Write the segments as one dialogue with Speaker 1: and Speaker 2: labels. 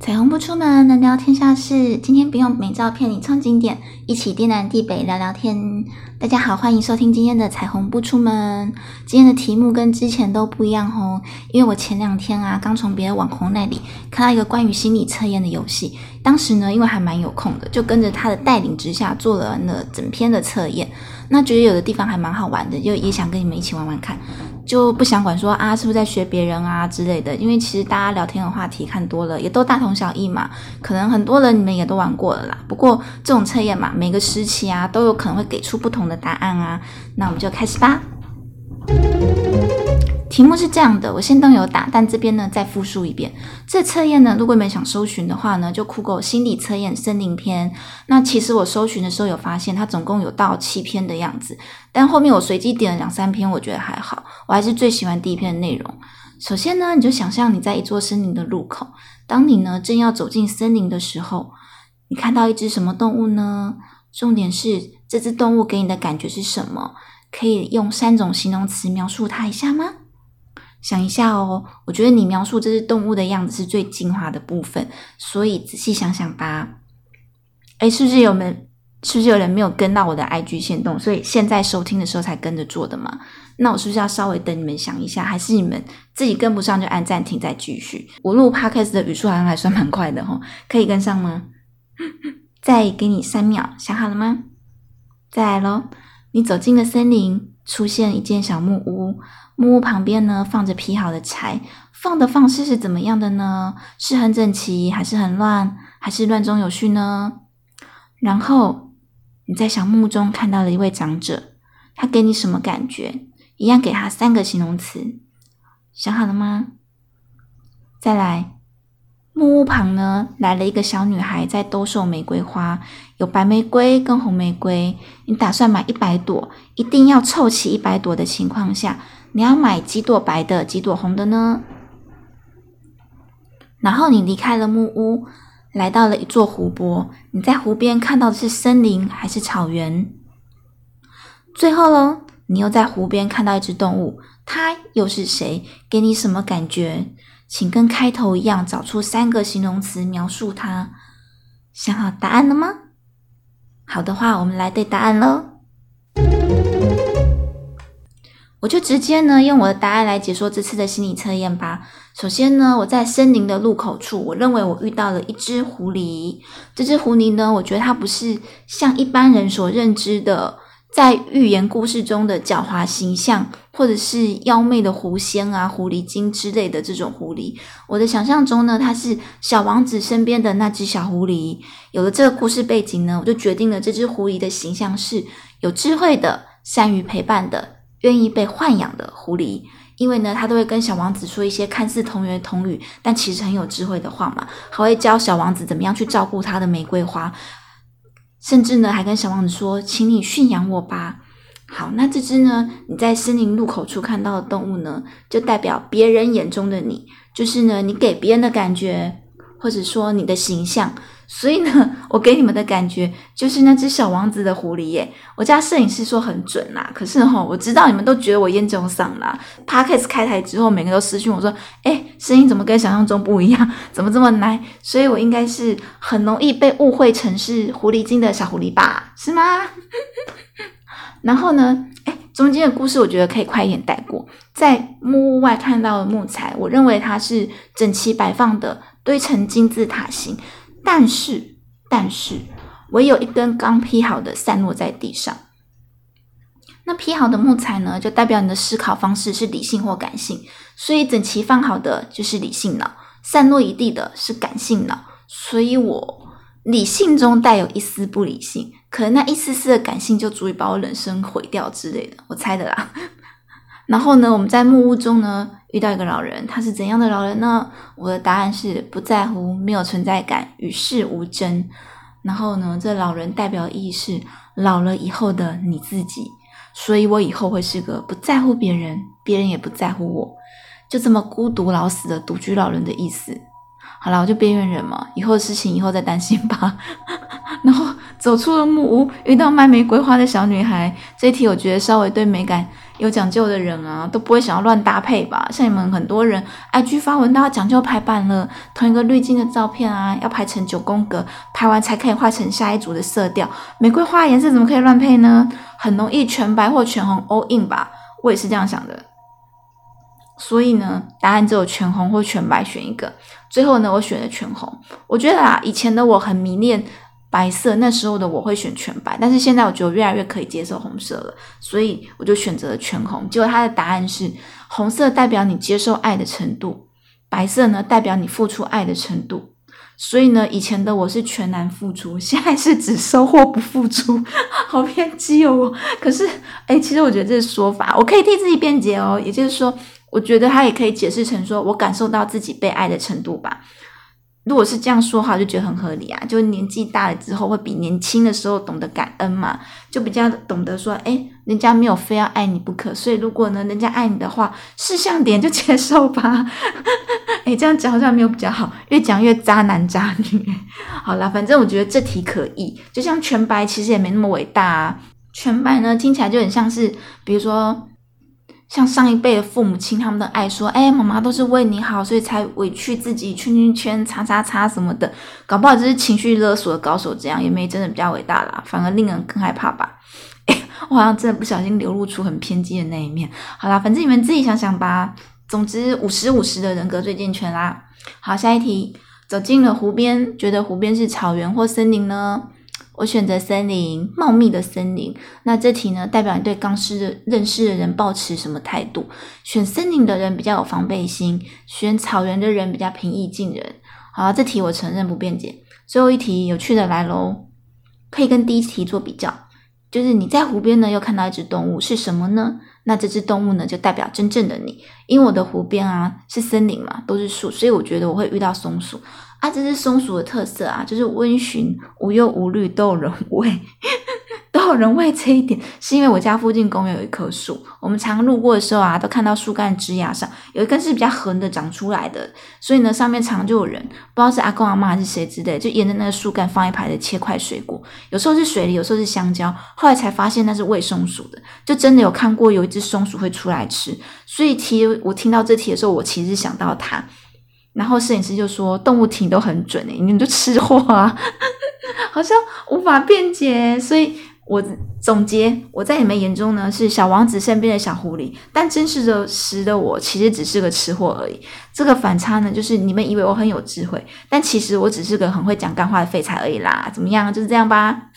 Speaker 1: 彩虹不出门，能聊天下事。今天不用美照片你唱经典，一起天南地北聊聊天。大家好，欢迎收听今天的彩虹不出门。今天的题目跟之前都不一样哦，因为我前两天啊，刚从别的网红那里看到一个关于心理测验的游戏。当时呢，因为还蛮有空的，就跟着他的带领之下做了那整篇的测验。那觉得有的地方还蛮好玩的，就也想跟你们一起玩玩看。就不想管说啊，是不是在学别人啊之类的，因为其实大家聊天的话题看多了，也都大同小异嘛。可能很多人你们也都玩过了啦。不过这种测验嘛，每个时期啊都有可能会给出不同的答案啊。那我们就开始吧。题目是这样的，我先都有打，但这边呢再复述一遍。这测验呢，如果你们想搜寻的话呢，就酷狗心理测验森林篇。那其实我搜寻的时候有发现，它总共有到七篇的样子，但后面我随机点了两三篇，我觉得还好。我还是最喜欢第一篇的内容。首先呢，你就想象你在一座森林的入口，当你呢正要走进森林的时候，你看到一只什么动物呢？重点是这只动物给你的感觉是什么？可以用三种形容词描述它一下吗？想一下哦，我觉得你描述这只动物的样子是最精华的部分，所以仔细想想吧。哎，是不是有人？是不是有人没有跟到我的 IG 线动？所以现在收听的时候才跟着做的嘛？那我是不是要稍微等你们想一下？还是你们自己跟不上就按暂停再继续？我录 Podcast 的语速好像还算蛮快的哈，可以跟上吗？再给你三秒，想好了吗？再来喽！你走进了森林，出现一间小木屋。木屋旁边呢，放着劈好的柴，放的方式是怎么样的呢？是很整齐，还是很乱，还是乱中有序呢？然后你在小木屋中看到了一位长者，他给你什么感觉？一样给他三个形容词，想好了吗？再来，木屋旁呢来了一个小女孩，在兜售玫瑰花，有白玫瑰跟红玫瑰。你打算买一百朵，一定要凑齐一百朵的情况下。你要买几朵白的，几朵红的呢？然后你离开了木屋，来到了一座湖泊。你在湖边看到的是森林还是草原？最后喽，你又在湖边看到一只动物，它又是谁？给你什么感觉？请跟开头一样，找出三个形容词描述它。想好答案了吗？好的话，我们来对答案喽。我就直接呢用我的答案来解说这次的心理测验吧。首先呢，我在森林的入口处，我认为我遇到了一只狐狸。这只狐狸呢，我觉得它不是像一般人所认知的，在寓言故事中的狡猾形象，或者是妖媚的狐仙啊、狐狸精之类的这种狐狸。我的想象中呢，它是小王子身边的那只小狐狸。有了这个故事背景呢，我就决定了这只狐狸的形象是有智慧的、善于陪伴的。愿意被豢养的狐狸，因为呢，他都会跟小王子说一些看似同源同语，但其实很有智慧的话嘛。还会教小王子怎么样去照顾他的玫瑰花，甚至呢，还跟小王子说：“请你驯养我吧。”好，那这只呢，你在森林入口处看到的动物呢，就代表别人眼中的你，就是呢，你给别人的感觉，或者说你的形象。所以呢，我给你们的感觉就是那只小王子的狐狸耶。我家摄影师说很准啦，可是哈，我知道你们都觉得我烟酒嗓啦。p o c a s t 开台之后，每个都私讯我说：“哎，声音怎么跟想象中不一样？怎么这么奶？”所以我应该是很容易被误会成是狐狸精的小狐狸吧？是吗？然后呢，哎，中间的故事我觉得可以快一点带过。在木屋外看到的木材，我认为它是整齐摆放的，堆成金字塔形。但是，但是，唯有一根刚劈好的散落在地上。那劈好的木材呢，就代表你的思考方式是理性或感性。所以整齐放好的就是理性脑，散落一地的是感性脑。所以我理性中带有一丝不理性，可能那一丝丝的感性就足以把我人生毁掉之类的。我猜的啦。然后呢，我们在木屋中呢。遇到一个老人，他是怎样的老人呢？我的答案是不在乎，没有存在感，与世无争。然后呢，这老人代表意义是老了以后的你自己，所以我以后会是个不在乎别人，别人也不在乎我，就这么孤独老死的独居老人的意思。好了，我就边缘人嘛，以后的事情以后再担心吧。然后走出了木屋，遇到卖玫瑰花的小女孩。这一题我觉得稍微对美感。有讲究的人啊，都不会想要乱搭配吧？像你们很多人，IG 发文都要讲究排版了，同一个滤镜的照片啊，要排成九宫格，排完才可以画成下一组的色调。玫瑰花颜色怎么可以乱配呢？很容易全白或全红 all in 吧？我也是这样想的。所以呢，答案只有全红或全白选一个。最后呢，我选了全红。我觉得啊，以前的我很迷恋白色，那时候的我会选全白。但是现在我觉得越来越可以接受红色了，所以我就选择了全红。结果它的答案是：红色代表你接受爱的程度，白色呢代表你付出爱的程度。所以呢，以前的我是全然付出，现在是只收获不付出，好偏激哦！可是，哎，其实我觉得这个说法，我可以替自己辩解哦。也就是说。我觉得他也可以解释成说，我感受到自己被爱的程度吧。如果是这样说话，就觉得很合理啊。就年纪大了之后，会比年轻的时候懂得感恩嘛，就比较懂得说，哎，人家没有非要爱你不可。所以如果呢，人家爱你的话，事项点就接受吧。哎，这样讲好像没有比较好，越讲越渣男渣女。好了，反正我觉得这题可以。就像全白，其实也没那么伟大啊。全白呢，听起来就很像是，比如说。像上一辈的父母亲，他们的爱说：“哎，妈妈都是为你好，所以才委屈自己圈圈圈、叉叉叉什么的，搞不好就是情绪勒索的高手。这样也没真的比较伟大啦，反而令人更害怕吧？我好像真的不小心流露出很偏激的那一面。好啦，反正你们自己想想吧。总之，五十五十的人格最健全啦。好，下一题，走进了湖边，觉得湖边是草原或森林呢？我选择森林，茂密的森林。那这题呢，代表你对刚识认识的人抱持什么态度？选森林的人比较有防备心，选草原的人比较平易近人。好，这题我承认不辩解。最后一题有趣的来喽，可以跟第一题做比较，就是你在湖边呢，又看到一只动物，是什么呢？那这只动物呢，就代表真正的你。因为我的湖边啊是森林嘛，都是树，所以我觉得我会遇到松鼠。啊，这只松鼠的特色啊，就是温驯、无忧无虑，都有人 喂，有人喂。这一点是因为我家附近公园有一棵树，我们常路过的时候啊，都看到树干枝桠上有一根是比较横的长出来的，所以呢，上面常就有人，不知道是阿公阿妈还是谁之类，就沿着那个树干放一排的切块水果，有时候是水梨，有时候是香蕉。后来才发现那是喂松鼠的，就真的有看过有一只松鼠会出来吃。所以其实我听到这题的时候，我其实想到它。然后摄影师就说：“动物题都很准诶，你们就吃货啊，好像无法辩解。”所以，我总结，我在你们眼中呢是小王子身边的小狐狸，但真实的时的我其实只是个吃货而已。这个反差呢，就是你们以为我很有智慧，但其实我只是个很会讲干话的废柴而已啦。怎么样？就是这样吧。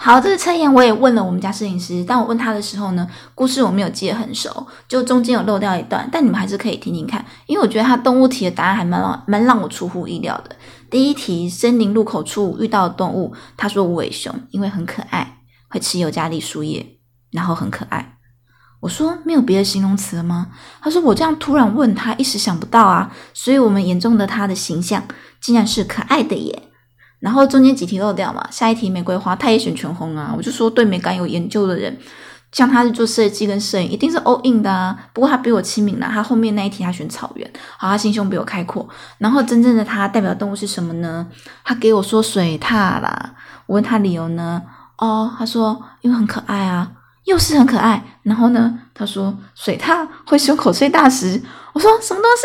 Speaker 1: 好，这个测验我也问了我们家摄影师，但我问他的时候呢，故事我没有记得很熟，就中间有漏掉一段，但你们还是可以听听看，因为我觉得他动物题的答案还蛮让蛮让我出乎意料的。第一题，森林入口处遇到的动物，他说无尾熊，因为很可爱，会吃尤加利树叶，然后很可爱。我说没有别的形容词了吗？他说我这样突然问他，一时想不到啊，所以我们眼中的他的形象，竟然是可爱的耶。然后中间几题漏掉嘛，下一题玫瑰花，他也选全红啊。我就说对美感有研究的人，像他是做设计跟摄影，一定是 all in 的啊。不过他比我亲民啦，他后面那一题他选草原，好，他心胸比我开阔。然后真正的他代表动物是什么呢？他给我说水獭啦。我问他理由呢？哦，他说因为很可爱啊，又是很可爱。然后呢，他说水獭会胸口碎大石。我说什么东西？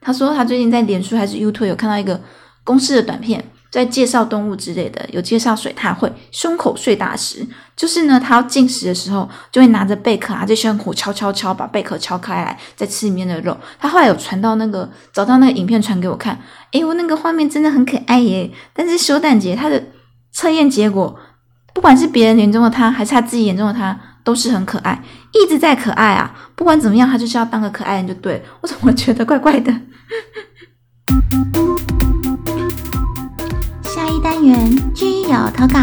Speaker 1: 他说他最近在脸书还是 YouTube 有看到一个公式的短片。在介绍动物之类的，有介绍水獭会胸口碎大石，就是呢，它要进食的时候就会拿着贝壳啊，在胸口敲敲敲，把贝壳敲开来，再吃里面的肉。他后来有传到那个找到那个影片传给我看，诶，我那个画面真的很可爱耶。但是修蛋节他的测验结果，不管是别人眼中的他，还是他自己眼中的他，都是很可爱，一直在可爱啊。不管怎么样，他就是要当个可爱人就对。我怎么觉得怪怪的？单元均有投稿。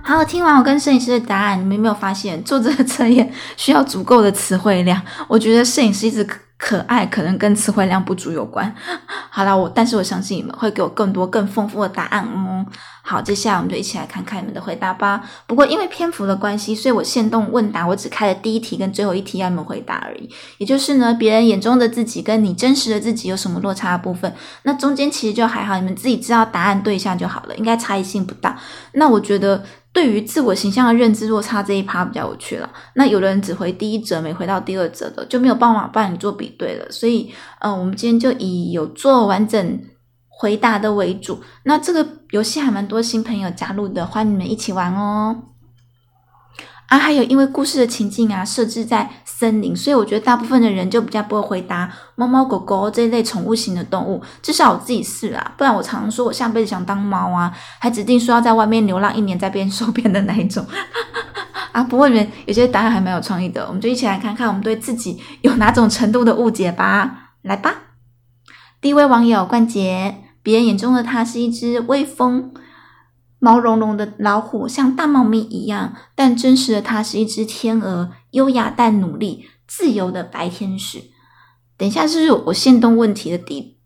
Speaker 1: 好，听完我跟摄影师的答案，你们有没有发现做这个测验需要足够的词汇量？我觉得摄影师一直。可爱可能跟词汇量不足有关。好了，我但是我相信你们会给我更多更丰富的答案哦。好，接下来我们就一起来看看你们的回答吧。不过因为篇幅的关系，所以我限动问答，我只开了第一题跟最后一题要你们回答而已。也就是呢，别人眼中的自己跟你真实的自己有什么落差的部分，那中间其实就还好，你们自己知道答案对一下就好了，应该差异性不大。那我觉得对于自我形象的认知落差这一趴比较有趣了。那有的人只回第一折，没回到第二折的，就没有办法帮你做比对了。所以，嗯，我们今天就以有做完整回答的为主。那这个游戏还蛮多新朋友加入的，欢迎你们一起玩哦。啊，还有因为故事的情境啊设置在森林，所以我觉得大部分的人就比较不会回答猫猫狗狗这一类宠物型的动物。至少我自己是啦，不然我常常说我下辈子想当猫啊，还指定说要在外面流浪一年再变瘦变的那一种。啊，不过你们有些答案还蛮有创意的，我们就一起来看看我们对自己有哪种程度的误解吧。来吧，第一位网友冠杰，别人眼中的他是一只威风。毛茸茸的老虎像大猫咪一样，但真实的它是一只天鹅，优雅但努力、自由的白天使。等一下，是不是我现动问题的底，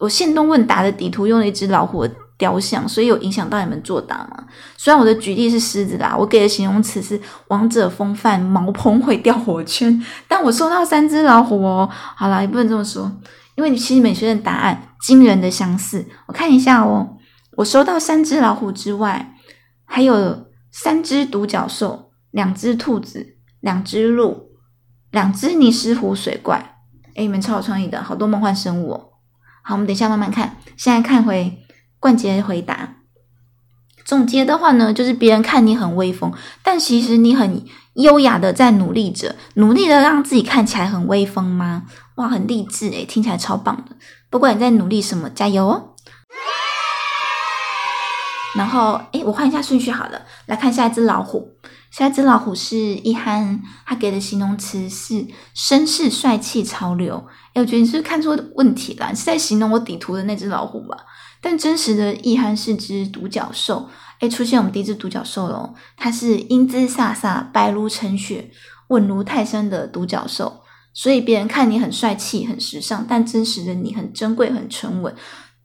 Speaker 1: 我现动问答的底图用了一只老虎的雕像，所以有影响到你们作答吗？虽然我的举例是狮子啦，我给的形容词是王者风范、毛蓬会掉火圈，但我收到三只老虎哦。好啦，也不能这么说，因为你其实每学的答案惊人的相似。我看一下哦。我收到三只老虎之外，还有三只独角兽、两只兔子、两只鹿、两只尼斯湖水怪。哎，你们超有创意的，好多梦幻生物哦！好，我们等一下慢慢看。现在看回冠杰回答。总结的话呢，就是别人看你很威风，但其实你很优雅的在努力着，努力的让自己看起来很威风吗？哇，很励志诶，听起来超棒的。不管你在努力什么，加油哦！然后，诶，我换一下顺序好了，来看下一只老虎。下一只老虎是一涵，他给的形容词是绅士、帅气、潮流。诶，我觉得你是看错问题了？你是在形容我底图的那只老虎吧？但真实的易涵是只独角兽。诶，出现我们第一只独角兽了，它是英姿飒飒、白如晨雪、稳如泰山的独角兽。所以别人看你很帅气、很时尚，但真实的你很珍贵、很沉稳。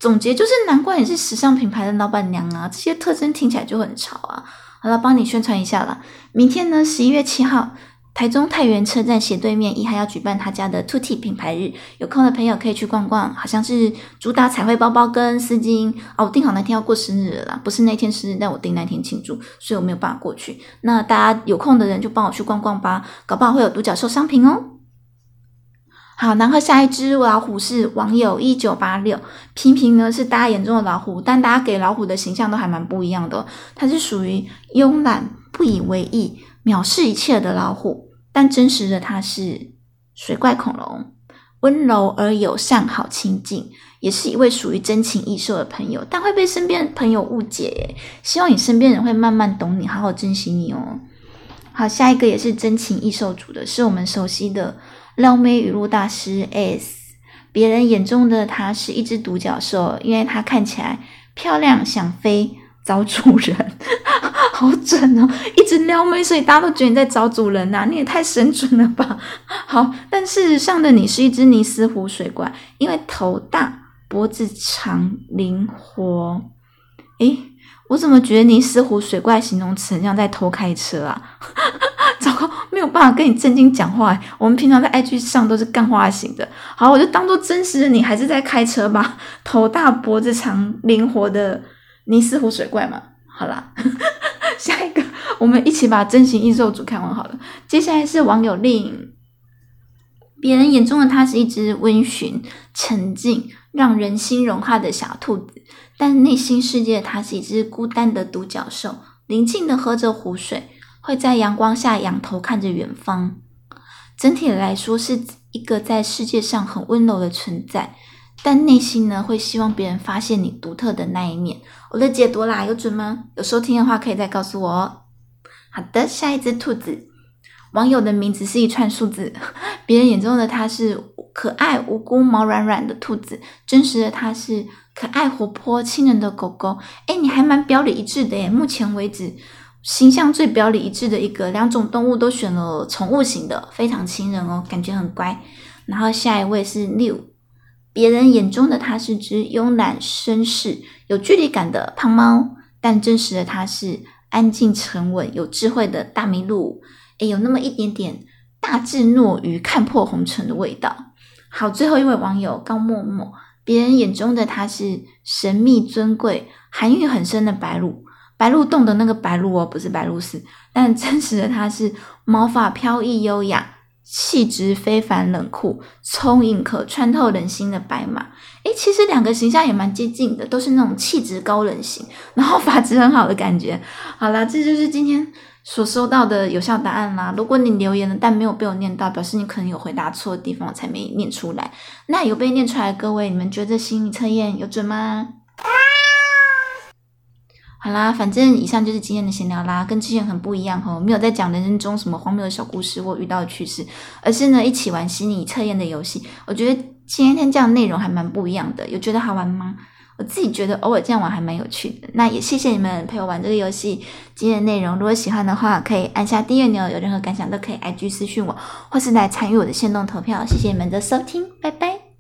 Speaker 1: 总结就是，难怪你是时尚品牌的老板娘啊！这些特征听起来就很潮啊。好了，帮你宣传一下啦。明天呢，十一月七号，台中太原车站斜对面，一还要举办他家的 Two T 品牌日，有空的朋友可以去逛逛。好像是主打彩绘包包跟丝巾哦。我订好那天要过生日了啦，不是那天生日，但我订那天庆祝，所以我没有办法过去。那大家有空的人就帮我去逛逛吧，搞不好会有独角兽商品哦。好，然后下一只老虎是网友一九八六，平平呢是大家眼中的老虎，但大家给老虎的形象都还蛮不一样的。它是属于慵懒、不以为意、藐视一切的老虎，但真实的它是水怪恐龙，温柔而友善，好亲近，也是一位属于真情易售的朋友，但会被身边朋友误解。希望你身边人会慢慢懂你，好好珍惜你哦。好，下一个也是真情易售组的，是我们熟悉的。撩妹语录大师 S，别人眼中的他是一只独角兽，因为他看起来漂亮，想飞，找主人，好准哦！一直撩妹，所以大家都觉得你在找主人呐，你也太神准了吧！好，但事实上的你是一只尼斯湖水怪，因为头大，脖子长，灵活。诶，我怎么觉得尼斯湖水怪形容词很像在偷开车啊？糟糕，没有办法跟你正经讲话。我们平常在 IG 上都是干话型的。好，我就当做真实的你还是在开车吧。头大脖子长灵活的尼斯湖水怪嘛。好啦，下一个我们一起把真形异兽组看完好了。接下来是网友令，别人眼中的他是一只温驯、沉静、让人心融化的小兔子，但内心世界它是一只孤单的独角兽，宁静的喝着湖水。会在阳光下仰头看着远方，整体来说是一个在世界上很温柔的存在，但内心呢会希望别人发现你独特的那一面。我的解读啦，有准吗？有收听的话可以再告诉我哦。好的，下一只兔子，网友的名字是一串数字，别人眼中的它是可爱无辜、毛软软的兔子，真实的它是可爱活泼、亲人的狗狗。哎，你还蛮表里一致的耶，目前为止。形象最表里一致的一个，两种动物都选了宠物型的，非常亲人哦，感觉很乖。然后下一位是六，别人眼中的它是只慵懒绅士、有距离感的胖猫，但真实的它是安静沉稳、有智慧的大麋鹿。诶，有那么一点点大智若愚、看破红尘的味道。好，最后一位网友高默默，别人眼中的它是神秘尊贵、含蕴很深的白鹿。白鹿洞的那个白鹿哦，不是白鹿寺，但真实的它是毛发飘逸优雅。气质非凡、冷酷、聪颖、可穿透人心的白马。诶，其实两个形象也蛮接近的，都是那种气质高冷型，然后发质很好的感觉。好了，这就是今天所收到的有效答案啦。如果你留言了，但没有被我念到，表示你可能有回答错的地方，我才没念出来。那有被念出来，各位，你们觉得心理测验有准吗？好啦，反正以上就是今天的闲聊啦，跟之前很不一样哈，没有在讲人生中什么荒谬的小故事或遇到的趣事，而是呢一起玩心理测验的游戏。我觉得今天这样内容还蛮不一样的，有觉得好玩吗？我自己觉得偶尔这样玩还蛮有趣的。那也谢谢你们陪我玩这个游戏。今天的内容如果喜欢的话，可以按下订阅钮，有任何感想都可以 IG 私讯我，或是来参与我的线动投票。谢谢你们的收听，拜拜。